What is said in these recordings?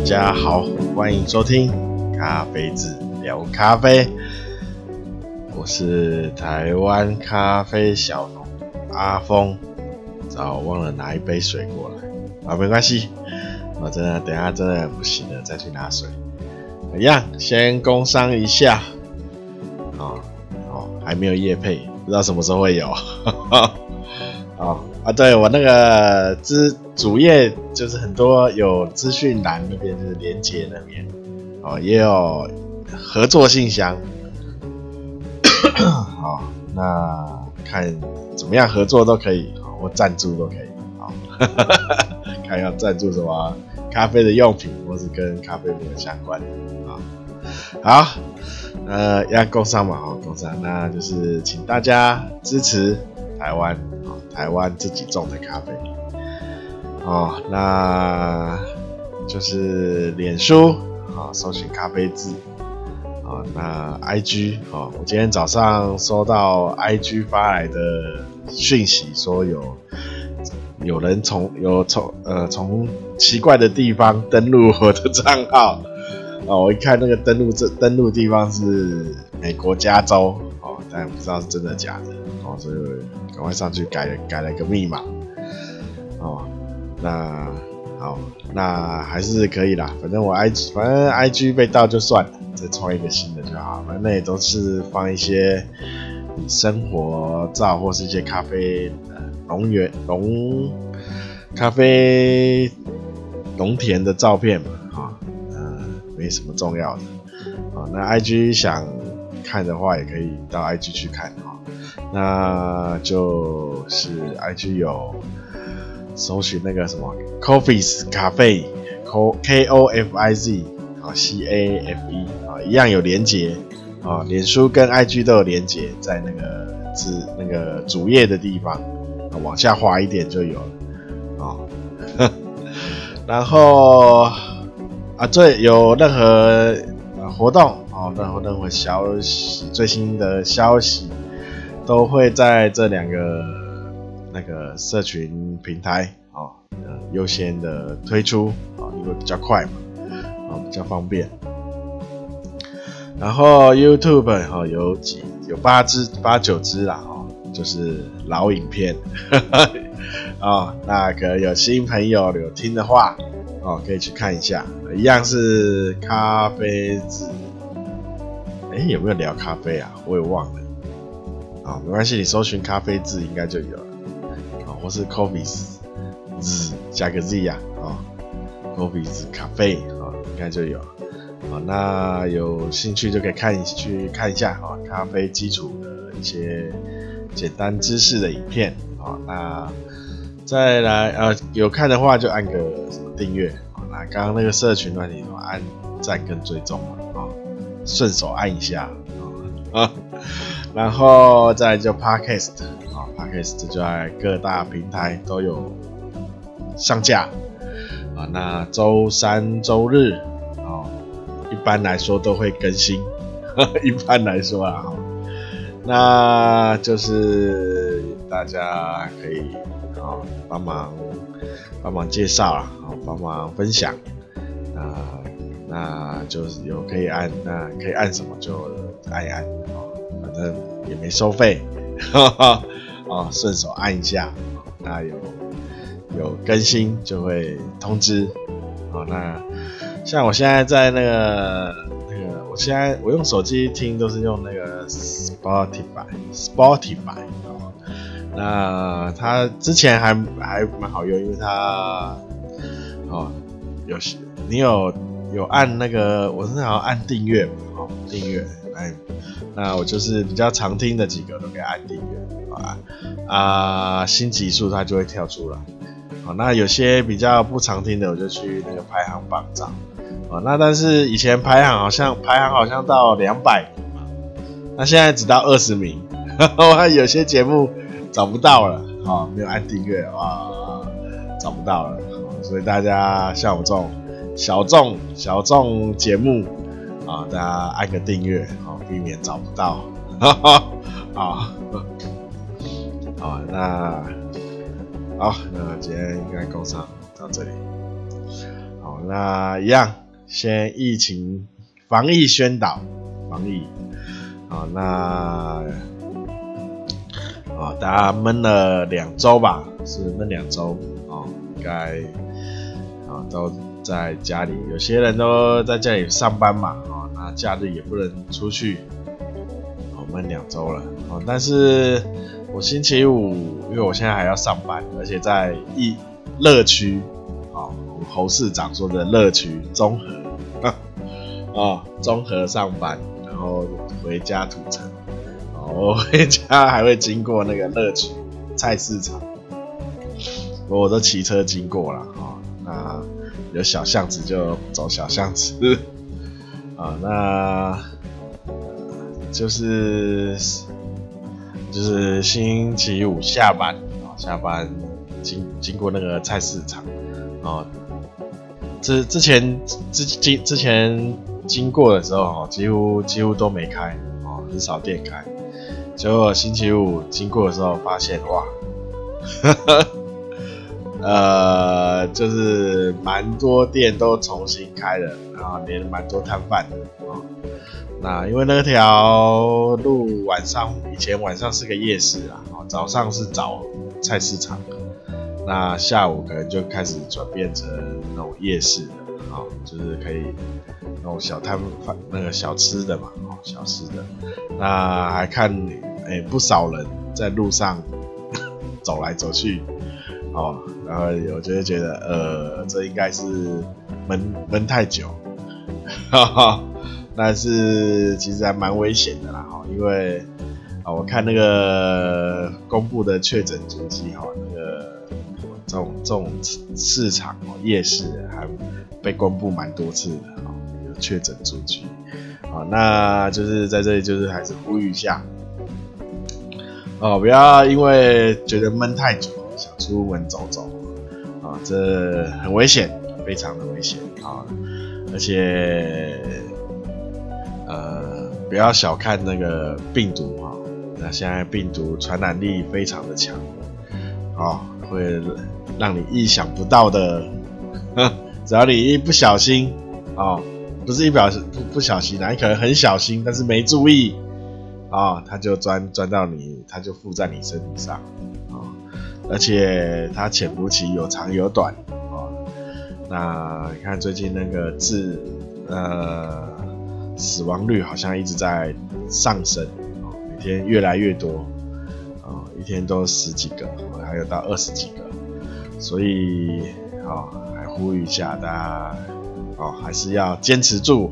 大家好，欢迎收听咖啡子聊咖啡。我是台湾咖啡小农阿峰，早忘了拿一杯水过来啊，没关系，我真的等下真的不行了再去拿水。一样，先工商一下啊，哦，还没有业配，不知道什么时候会有。啊啊，对我那个资主页就是很多有资讯栏那边就是连接那边哦，也有合作信箱。好，那看怎么样合作都可以，或赞助都可以。好，看要赞助什么咖啡的用品，或是跟咖啡没有相关的啊。好，呃，要工商嘛，好，工商，那就是请大家支持台湾，台湾自己种的咖啡。哦，那就是脸书啊，搜寻咖啡字。啊，那 I G 啊，我今天早上收到 I G 发来的讯息，说有有人从有从呃从奇怪的地方登录我的账号啊，我一看那个登录这登录地方是美国加州哦，但不知道是真的假的哦，所以赶快上去改了改了个密码。哦，那好，那还是可以啦，反正我 I G 反正 I G 被盗就算了。再创一个新的就好。反正，那也都是放一些生活照或是一些咖啡呃农园农咖啡农田的照片嘛，啊，呃，没什么重要的，啊，那 IG 想看的话也可以到 IG 去看哈，那就是 IG 有搜寻那个什么 Kofiz 咖啡，K O F I Z 啊，C A F E 啊。一样有连接啊，脸书跟 IG 都有连接，在那个字那个主页的地方，往下滑一点就有了啊。然后啊，最有任何活动啊，任何任何消息，最新的消息都会在这两个那个社群平台啊，优先的推出啊，因为比较快嘛，啊，比较方便。然后 YouTube 哈有几有八支八九支啦哦，就是老影片，啊，那可能有新朋友有听的话哦，可以去看一下，一样是咖啡志，哎，有没有聊咖啡啊？我也忘了，啊，没关系，你搜寻咖啡字应该就有了，啊，或是 Kofiz 字加个 Z 呀，啊，Kofiz 咖啡啊，应该就有。啊，那有兴趣就可以看去看一下啊，咖啡基础的一些简单知识的影片啊。那再来呃，有看的话就按个订阅啊。那刚刚那个社群那里头按赞跟追踪啊，顺手按一下啊。然后再就 Podcast 啊，Podcast 就在各大平台都有上架啊。那周三周日啊。一般来说都会更新，一般来说啊，那就是大家可以啊帮忙帮忙介绍啊，帮忙分享啊，那就是有可以按，那可以按什么就按一按，正也没收费，啊 顺手按一下，那有有更新就会通知，好那。像我现在在那个那个，我现在我用手机听都是用那个 Spotify，Spotify 哦。那它之前还还蛮好用，因为它哦有你有有按那个，我是好像按订阅嘛，哦订阅哎，那我就是比较常听的几个都可以按订阅啊啊新集数它就会跳出来。好，那有些比较不常听的，我就去那个排行榜找。啊，那但是以前排行好像排行好像到两百名，那现在只到二十名，我有些节目找不到了，啊，没有按订阅啊，找不到了，所以大家像我这种小众小众节目啊，大家按个订阅，啊，避免找不到，啊，好，那好，那今天应该工商到这里。好，那一样，先疫情防疫宣导，防疫。好，那啊，大家闷了两周吧，是闷两周哦，应该啊都在家里，有些人都在家里上班嘛，假日也不能出去，我们两周了，啊，但是我星期五，因为我现在还要上班，而且在一乐区。侯市长说的乐区综合。啊，综合上班，然后回家土城，我回家还会经过那个乐区菜市场，我都骑车经过了啊。那有小巷子就走小巷子。啊，那就是就是星期五下班啊，下班经经过那个菜市场啊。之之前之经之前经过的时候哦，几乎几乎都没开哦，很少店开。结果星期五经过的时候，发现哇，哈哈呃，就是蛮多店都重新开了，然后连蛮多摊贩的哦。那因为那条路晚上以前晚上是个夜市啊，哦，早上是早菜市场。那下午可能就开始转变成那种夜市的，啊，就是可以那种小摊贩那个小吃的嘛，哦，小吃的。那还看，哎、不少人在路上 走来走去，哦，然后我就会觉得，呃，这应该是闷闷太久，哈哈。但是其实还蛮危险的啦，哈，因为啊，我看那个公布的确诊足迹，哈，那个。这种这种市场哦，夜市还被公布蛮多次的啊，有确诊数据啊，那就是在这里就是还是呼吁一下哦，不要因为觉得闷太久，想出门走走这很危险，非常的危险啊，而且呃，不要小看那个病毒啊，那现在病毒传染力非常的强啊，会。让你意想不到的，只要你一不小心啊、不是一表不不小心，那你可能很小心，但是没注意啊、它就钻钻到你，它就附在你身体上啊、而且它潜伏期有长有短啊、哦。那你看最近那个致呃死亡率好像一直在上升、每天越来越多啊、一天都十几个，还有到二十几个。所以，啊、还呼吁一下大家，哦，还是要坚持住，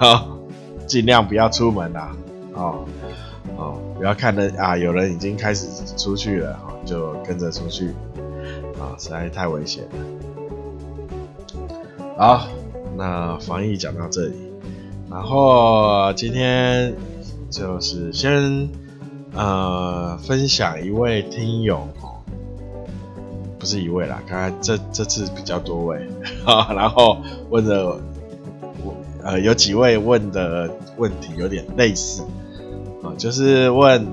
尽量不要出门啦，哦，哦，不要看着啊，有人已经开始出去了，哦、就跟着出去，啊、实在太危险了。好，那防疫讲到这里，然后今天就是先呃分享一位听友。不是一位啦，刚才这这次比较多位，然后问的我呃有几位问的问题有点类似就是问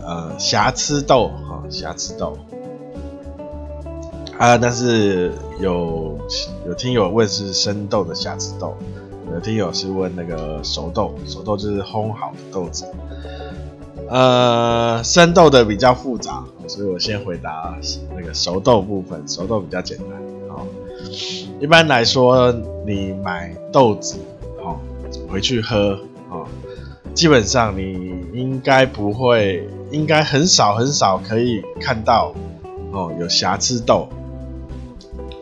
呃瑕疵豆哈瑕疵豆啊，但是有有听友问是生豆的瑕疵豆，有听友是问那个熟豆，熟豆就是烘好的豆子。呃，生豆的比较复杂，所以我先回答那个熟豆部分。熟豆比较简单，好。一般来说，你买豆子，好回去喝，啊，基本上你应该不会，应该很少很少可以看到，哦，有瑕疵豆，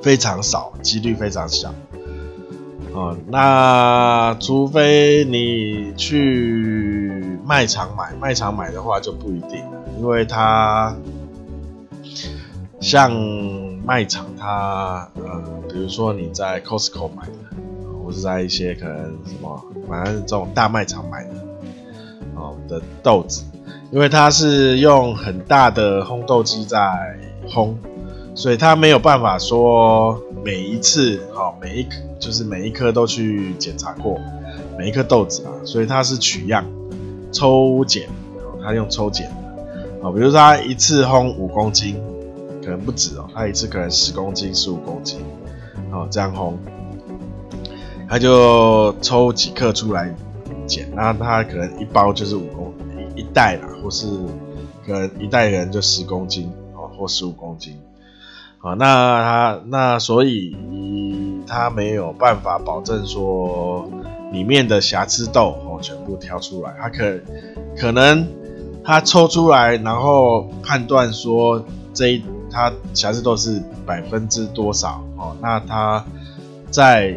非常少，几率非常小。哦，那除非你去卖场买，卖场买的话就不一定了，因为它像卖场它，它呃，比如说你在 Costco 买的，或是在一些可能什么，反正这种大卖场买的，哦的豆子，因为它是用很大的烘豆机在烘，所以它没有办法说每一次，哦每一。就是每一颗都去检查过，每一颗豆子啊，所以它是取样抽检，它用抽检的，啊，比如说它一次烘五公斤，可能不止哦，它一次可能十公斤、十五公斤，哦，这样烘，他就抽几克出来那他可能一包就是五公一一袋啦，或是可能一袋人就十公斤哦，或十五公斤，啊，那他那所以他没有办法保证说里面的瑕疵豆哦全部挑出来，他可可能他抽出来，然后判断说这一。它瑕疵豆是百分之多少哦？那它在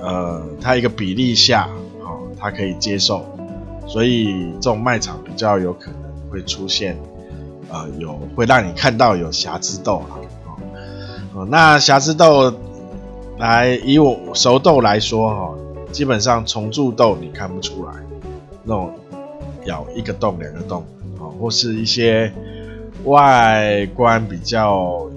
呃，它一个比例下他，可以接受，所以这种卖场比较有可能会出现呃，有会让你看到有瑕疵豆啊。哦，那瑕疵豆来以我熟豆来说哈，基本上重蛀豆你看不出来，那种咬一个洞两个洞啊，或是一些。外观比较有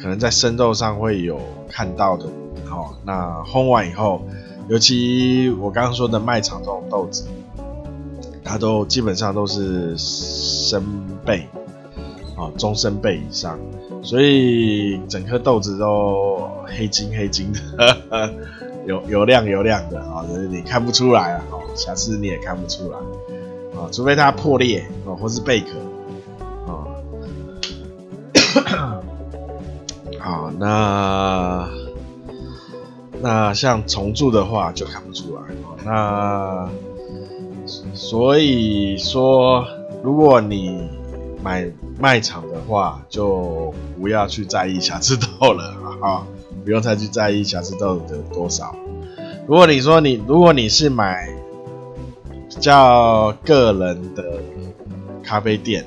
可能在生豆上会有看到的，好，那烘完以后，尤其我刚刚说的卖场这种豆子，它都基本上都是生焙，啊，中生焙以上，所以整颗豆子都黑金黑金的，油油亮油亮的啊，就是你看不出来啊，瑕疵你也看不出来啊，除非它破裂啊，或是贝壳。好，那那像重蛀的话就看不出来。那所以说，如果你买卖场的话，就不要去在意瑕疵豆了啊，不用再去在意瑕疵豆的多少。如果你说你，如果你是买比较个人的咖啡店，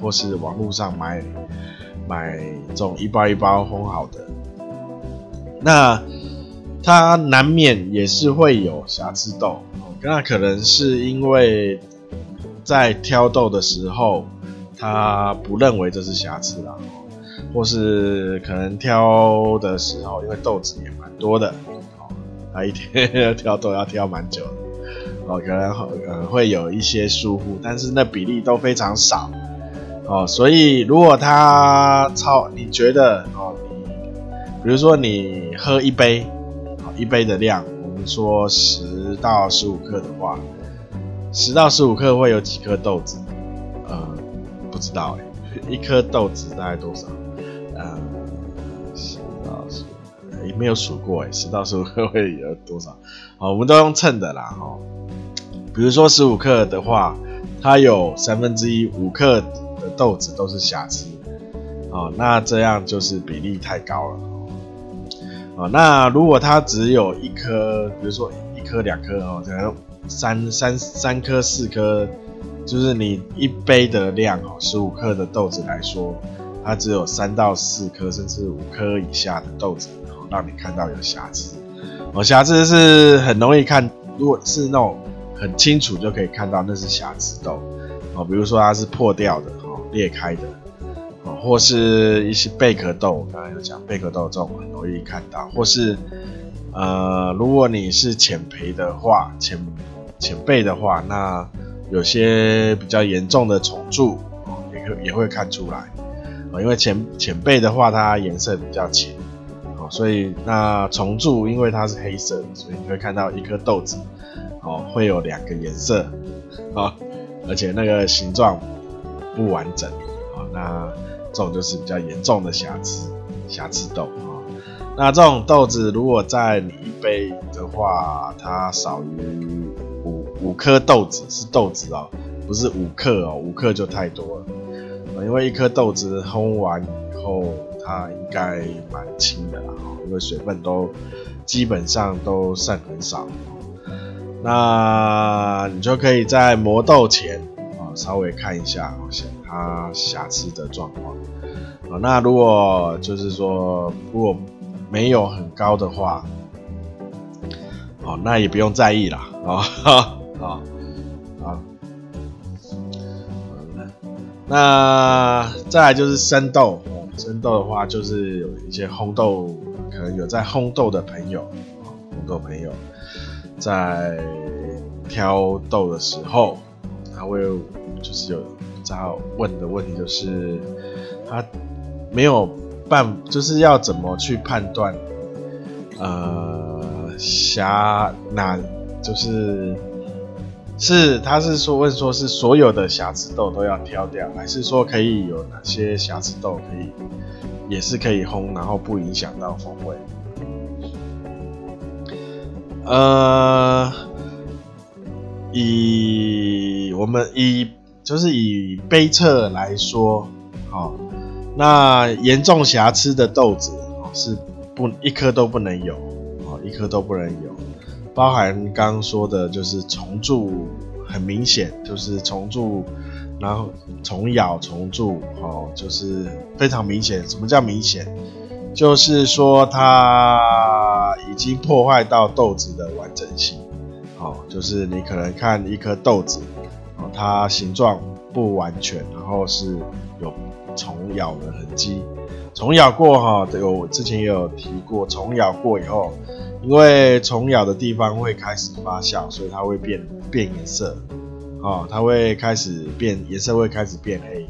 或是网络上买。买这种一包一包烘好的，那它难免也是会有瑕疵豆，那可能是因为在挑豆的时候，他不认为这是瑕疵啦，或是可能挑的时候，因为豆子也蛮多的，他一天挑豆要挑蛮久的，哦，可能呃会有一些疏忽，但是那比例都非常少。哦，所以如果他超，你觉得哦，你比如说你喝一杯，一杯的量，我们说十到十五克的话，十到十五克会有几颗豆子？呃，不知道哎，一颗豆子大概多少？呃，十到十五，也没有数过哎，十到十五克会有多少？好，我们都用称的啦哈。比如说十五克的话，它有三分之一五克的。豆子都是瑕疵，哦，那这样就是比例太高了，哦，那如果它只有一颗，比如说一颗两颗哦，可能三三三颗四颗，就是你一杯的量哦，十五克的豆子来说，它只有三到四颗，甚至五颗以下的豆子，然哦，让你看到有瑕疵，哦，瑕疵是很容易看，如果是那种很清楚就可以看到那是瑕疵豆，哦，比如说它是破掉的。哦裂开的，或是一些贝壳豆，我刚才有讲贝壳豆这种很容易看到，或是呃，如果你是浅培的话，浅浅焙的话，那有些比较严重的虫蛀，也会也会看出来，因为浅浅焙的话，它颜色比较浅哦，所以那虫蛀，因为它是黑色，所以你会看到一颗豆子，哦，会有两个颜色啊，而且那个形状。不完整啊，那这种就是比较严重的瑕疵，瑕疵豆啊。那这种豆子如果在你一杯的话，它少于五五颗豆子是豆子哦，不是五克哦，五克就太多了。因为一颗豆子烘完以后，它应该蛮轻的啦，因为水分都基本上都剩很少。那你就可以在磨豆前啊。稍微看一下，好像它瑕疵的状况。啊，那如果就是说，如果没有很高的话，哦，那也不用在意啦。啊，啊，啊，那再来就是生豆，生豆的话，就是有一些烘豆，可能有在烘豆的朋友，烘豆朋友在挑豆的时候，他会。就是有在问的问题，就是他没有办，就是要怎么去判断，呃，瑕哪就是是他是说问说是所有的瑕疵豆都要挑掉，还是说可以有哪些瑕疵豆可以也是可以烘，然后不影响到风味？呃，以我们以就是以杯测来说，好、哦，那严重瑕疵的豆子哦是不一颗都不能有哦，一颗都不能有，包含刚刚说的就是虫蛀很明显，就是虫蛀，然后虫咬虫蛀哦，就是非常明显。什么叫明显？就是说它已经破坏到豆子的完整性，哦，就是你可能看一颗豆子，它形状不完全，然后是有虫咬的痕迹。虫咬过哈，这个我之前也有提过，虫咬过以后，因为虫咬的地方会开始发酵，所以它会变变颜色，哦，它会开始变颜色，会开始变黑，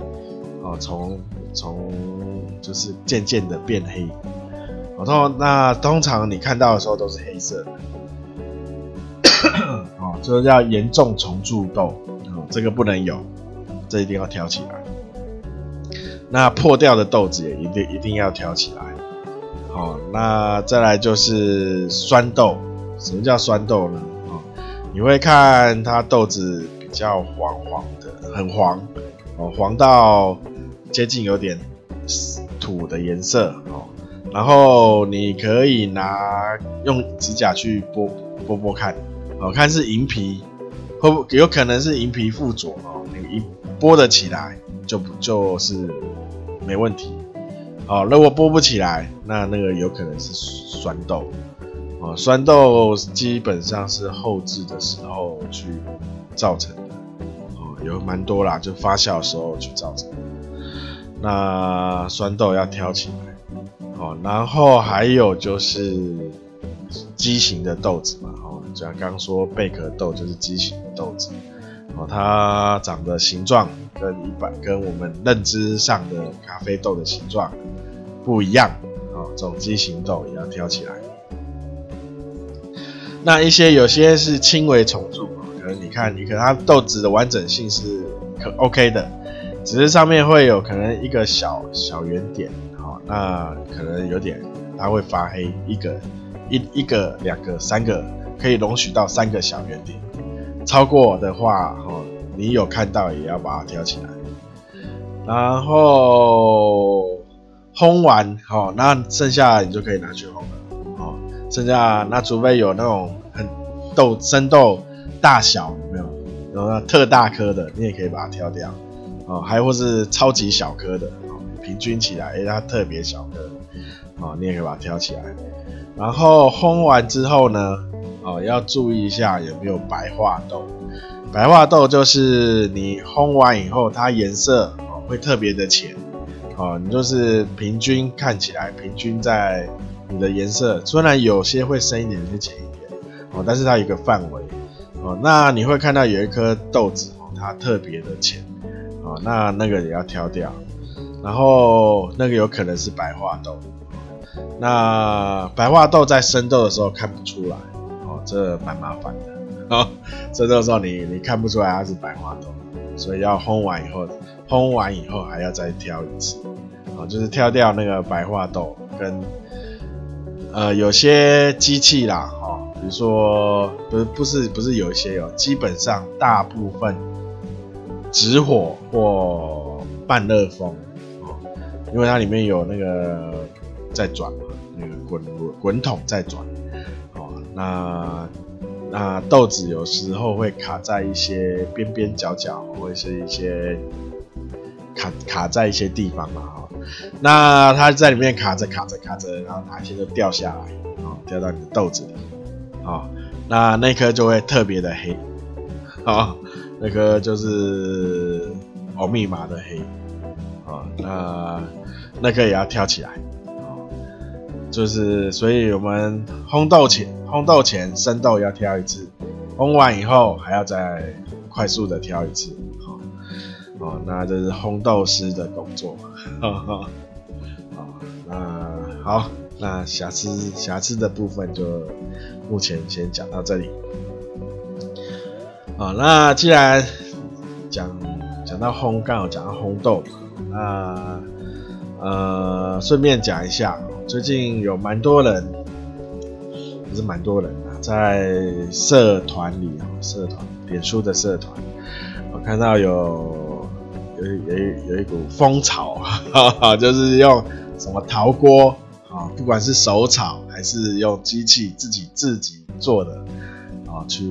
哦，从从。就是渐渐的变黑，然后那通常你看到的时候都是黑色的，哦，这叫严重虫蛀豆，这个不能有，这一定要挑起来。那破掉的豆子也一定一定要挑起来，好，那再来就是酸豆，什么叫酸豆呢？哦，你会看它豆子比较黄黄的，很黄，哦，黄到接近有点。土的颜色哦，然后你可以拿用指甲去剥剥剥看，哦，看是银皮，会有可能是银皮附着哦，你一剥得起来就不就是没问题，哦，如果剥不起来，那那个有可能是酸豆，哦，酸豆基本上是后置的时候去造成的，哦，有蛮多啦，就发酵的时候去造成的。那酸豆要挑起来，哦，然后还有就是畸形的豆子嘛，哦，就像刚刚说贝壳豆就是畸形的豆子，哦，它长的形状跟一般跟我们认知上的咖啡豆的形状不一样，哦，这种畸形豆也要挑起来。那一些有些是轻微虫蛀，可能你看，你可能它豆子的完整性是可 OK 的。只是上面会有可能一个小小圆点，好，那可能有点它会发黑，一个一一个两个三个可以容许到三个小圆点，超过的话，哈，你有看到也要把它挑起来。然后烘完，好，那剩下你就可以拿去烘了，哦，剩下那除非有那种很豆生豆大小有没有，然后那特大颗的，你也可以把它挑掉。哦，还或是超级小颗的，哦，平均起来，诶，它特别小颗，哦，你也可以把它挑起来。然后烘完之后呢，哦，要注意一下有没有白化豆。白化豆就是你烘完以后，它颜色哦会特别的浅，哦，你就是平均看起来，平均在你的颜色，虽然有些会深一点，有些浅一点，哦，但是它有一个范围，哦，那你会看到有一颗豆子，哦，它特别的浅。哦，那那个也要挑掉，然后那个有可能是白化豆，那白化豆在生豆的时候看不出来，这蛮麻烦的，哦，这到时候你你看不出来它是白化豆，所以要烘完以后，烘完以后还要再挑一次，哦，就是挑掉那个白化豆跟，呃，有些机器啦，哦，比如说不是不是不是有一些哦，基本上大部分。直火或半热风，哦，因为它里面有那个在转嘛，那个滚滚筒在转，那那豆子有时候会卡在一些边边角角，或者是一些卡卡在一些地方嘛，哈，那它在里面卡着卡着卡着，然后哪一天就掉下来，哦，掉到你的豆子里，哦，那那颗就会特别的黑，哦。那颗就是哦，密码的黑啊，那那颗也要跳起来，就是所以我们烘豆前、烘豆前生豆要挑一次，烘完以后还要再快速的挑一次，好，哦，那这是烘豆师的工作，哈哈，啊，那，好，那瑕疵瑕疵的部分就目前先讲到这里。好，那既然讲讲到烘，刚好讲到烘豆，那呃，顺便讲一下，最近有蛮多人，不是蛮多人啊，在社团里啊，社团，脸书的社团，我看到有有有有一股风潮，哈哈，就是用什么陶锅啊，不管是手炒还是用机器自己自己做的啊，去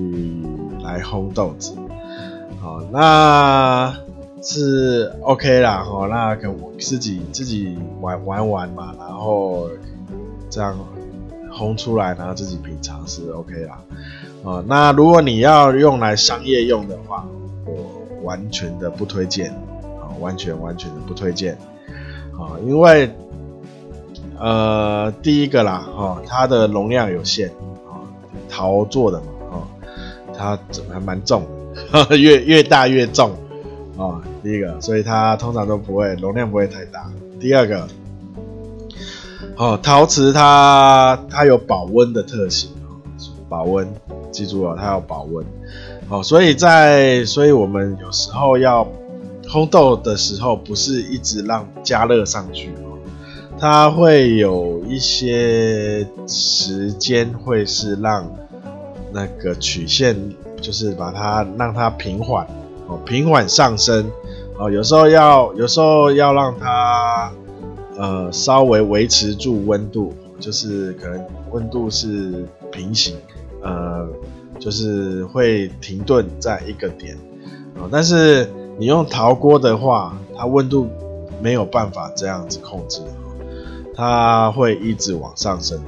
来烘豆子，好，那是 OK 啦，哈，那可自己自己玩玩玩嘛，然后这样烘出来，然后自己品尝是 OK 啦，啊，那如果你要用来商业用的话，我完全的不推荐，啊，完全完全的不推荐，啊，因为呃，第一个啦，哈，它的容量有限，啊，陶做的嘛。啊它还蛮重的，越越大越重啊、第一个，所以它通常都不会容量不会太大。第二个，哦，陶瓷它它有保温的特性哦，保温，记住了，它要保温。哦，所以在所以我们有时候要烘豆的时候，不是一直让加热上去哦，它会有一些时间会是让。那个曲线就是把它让它平缓哦，平缓上升哦。有时候要有时候要让它呃稍微维持住温度，就是可能温度是平行，呃，就是会停顿在一个点哦。但是你用陶锅的话，它温度没有办法这样子控制，它会一直往上升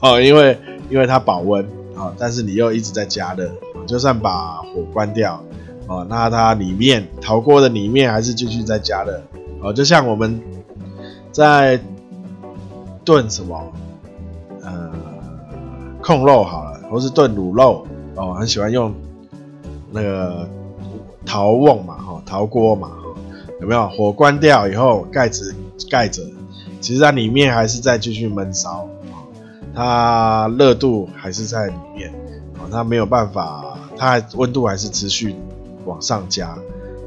哦，因为因为它保温。啊，但是你又一直在加热，就算把火关掉，哦，那它里面陶锅的里面还是继续在加热，哦，就像我们在炖什么，呃，控肉好了，或是炖卤肉，哦，很喜欢用那个陶瓮嘛，哈，陶锅嘛，有没有？火关掉以后，盖子盖着，其实它里面还是在继续闷烧。它热度还是在里面，哦，它没有办法，它温度还是持续往上加，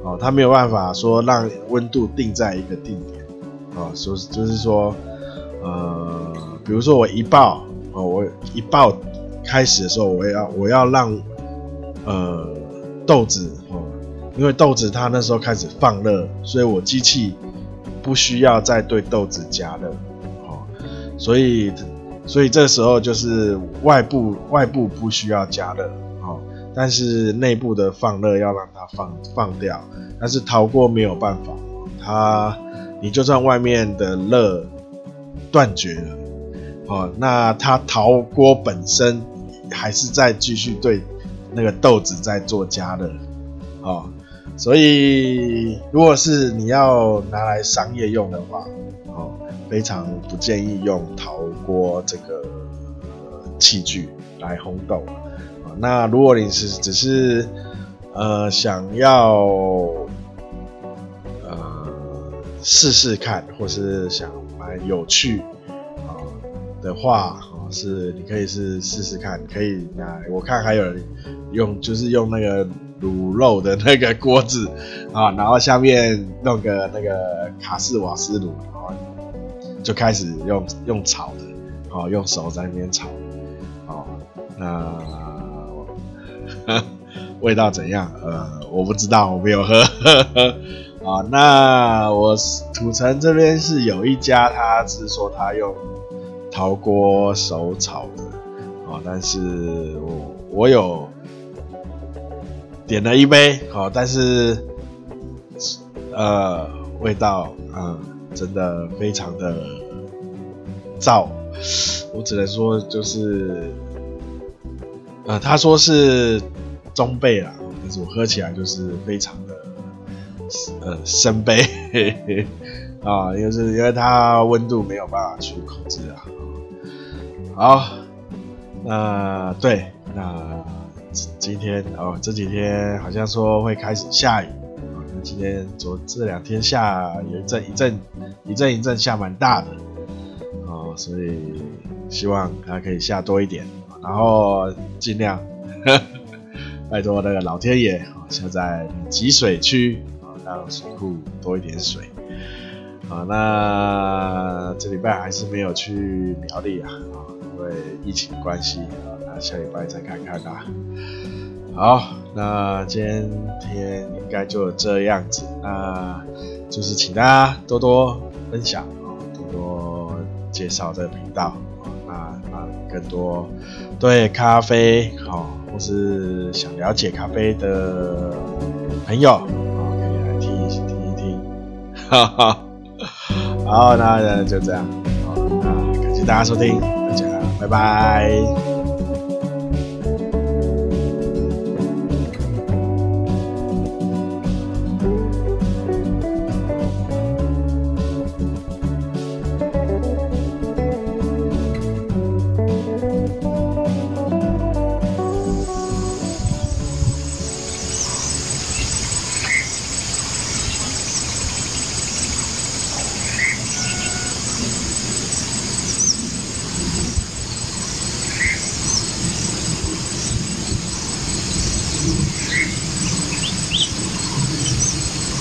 哦，它没有办法说让温度定在一个定点，哦，说就是说，呃，比如说我一爆，哦，我一爆开始的时候，我要我要让，呃，豆子，哦，因为豆子它那时候开始放热，所以我机器不需要再对豆子加热，哦，所以。所以这时候就是外部外部不需要加热，哦，但是内部的放热要让它放放掉。但是陶锅没有办法，它你就算外面的热断绝了，哦，那它陶锅本身还是在继续对那个豆子在做加热，哦，所以如果是你要拿来商业用的话，哦。非常不建议用陶锅这个器具来烘豆。那如果你是只是呃想要呃试试看，或是想蛮有趣啊的话，是你可以是试试看，可以那我看还有人用就是用那个卤肉的那个锅子啊，然后下面弄个那个卡式瓦斯炉。就开始用用炒的，好、哦、用手在那边炒，哦、那 味道怎样？呃，我不知道，我没有喝。啊，那我土城这边是有一家，他是说他用陶锅手炒的，啊、但是我我有点了一杯，好、但是呃味道，嗯。真的非常的燥，我只能说就是，呃，他说是中杯啦，但是我喝起来就是非常的，呃，深杯，啊，就是因为它温度没有办法去控制啊。好，那对，那今天哦，这几天好像说会开始下雨。那今天昨这两天下有一阵一阵一阵一阵下蛮大的哦，所以希望它可以下多一点，然后尽量拜托那个老天爷啊，下在集水区啊，让水库多一点水啊。那这礼拜还是没有去苗栗啊，因为疫情关系啊，那下礼拜再看看啊。好，那今天应该就这样子，那就是请大家多多分享啊，多多介绍这个频道啊，那让更多对咖啡好是想了解咖啡的朋友，可以来听一听一听，哈哈。好，那就这样，好，那感谢大家收听，大家拜拜。